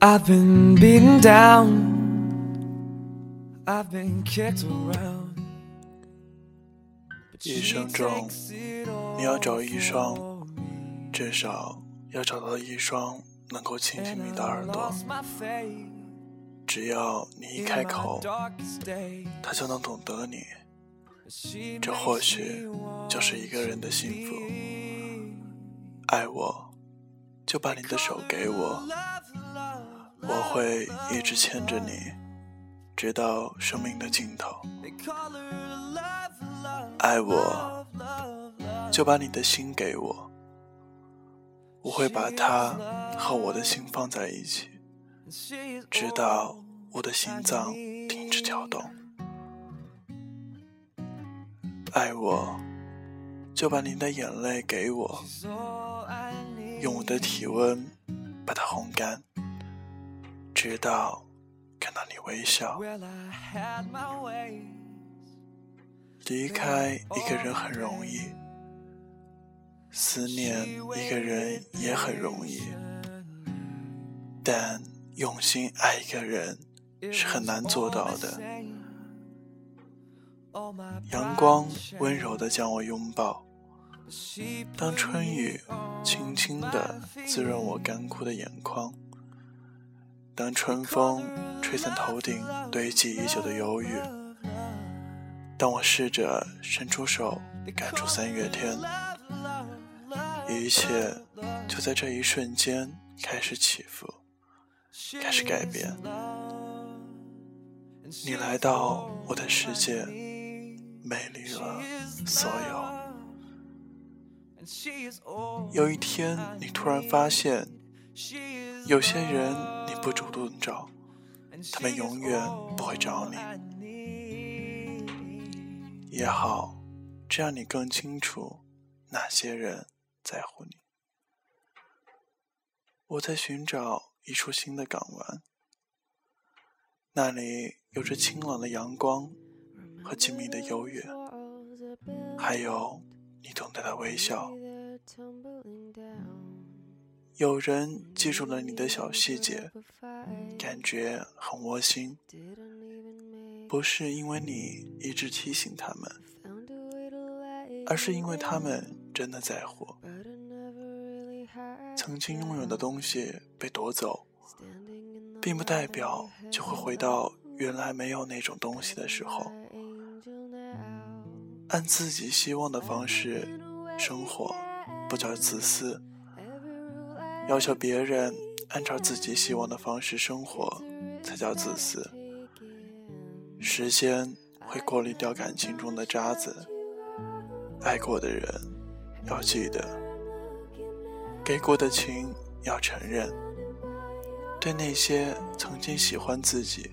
I've been beaten down. I've been kicked around. 一生中，你要找一双，至少要找到一双能够倾听你的耳朵。只要你一开口，他就能懂得你。这或许就是一个人的幸福。爱我，就把你的手给我。我会一直牵着你，直到生命的尽头。爱我，就把你的心给我。我会把它和我的心放在一起，直到我的心脏停止跳动。爱我，就把您的眼泪给我，用我的体温把它烘干。直到看到你微笑，离开一个人很容易，思念一个人也很容易，但用心爱一个人是很难做到的。阳光温柔地将我拥抱，当春雨轻轻地滋润我干枯的眼眶。当春风吹散头顶堆积已久的忧郁，当我试着伸出手赶出三月天，一切就在这一瞬间开始起伏，开始改变。你来到我的世界，美丽了所有。有一天，你突然发现，有些人你。不主动找，他们永远不会找你。也好，这样你更清楚哪些人在乎你。我在寻找一处新的港湾，那里有着清冷的阳光和静谧的优越，还有你懂得的微笑。有人记住了你的小细节，感觉很窝心。不是因为你一直提醒他们，而是因为他们真的在乎。曾经拥有的东西被夺走，并不代表就会回到原来没有那种东西的时候。按自己希望的方式生活，不叫自私。要求别人按照自己希望的方式生活，才叫自私。时间会过滤掉感情中的渣子，爱过的人要记得，给过的情要承认。对那些曾经喜欢自己、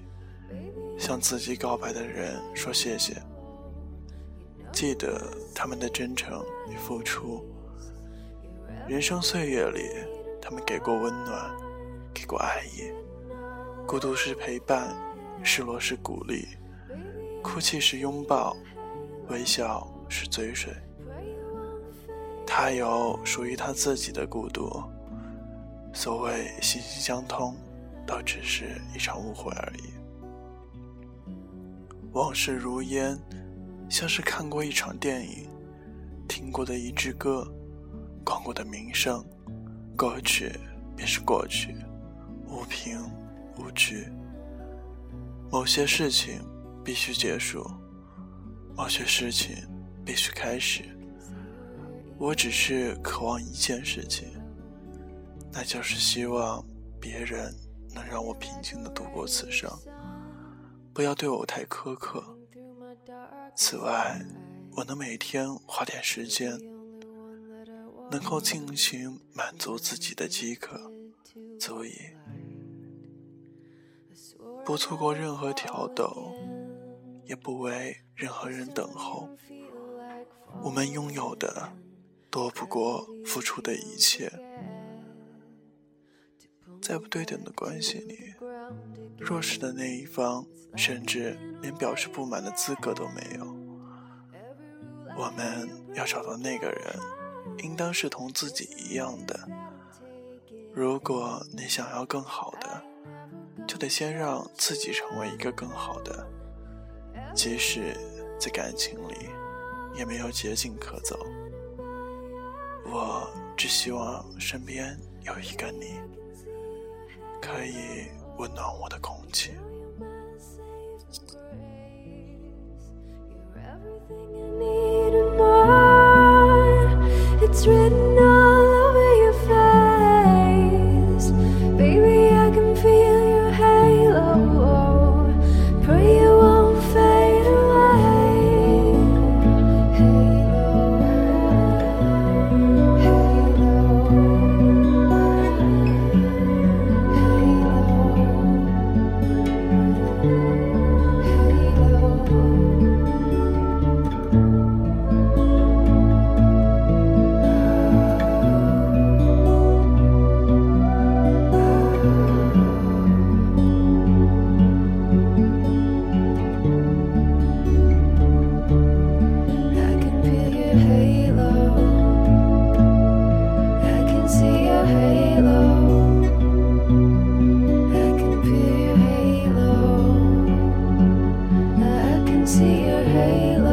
向自己告白的人说谢谢，记得他们的真诚与付出。人生岁月里。他们给过温暖，给过爱意，孤独是陪伴，失落是鼓励，哭泣是拥抱，微笑是追随。他有属于他自己的孤独，所谓心心相通，倒只是一场误会而已。往事如烟，像是看过一场电影，听过的一支歌，逛过的名胜。过去便是过去，无凭无据。某些事情必须结束，某些事情必须开始。我只是渴望一件事情，那就是希望别人能让我平静的度过此生，不要对我太苛刻。此外，我能每天花点时间。能够尽情满足自己的饥渴，足以不错过任何挑逗，也不为任何人等候。我们拥有的多不过付出的一切。在不对等的关系里，弱势的那一方甚至连表示不满的资格都没有。我们要找到那个人。应当是同自己一样的。如果你想要更好的，就得先让自己成为一个更好的。即使在感情里，也没有捷径可走。我只希望身边有一个你，可以温暖我的空气。It's written see your halo.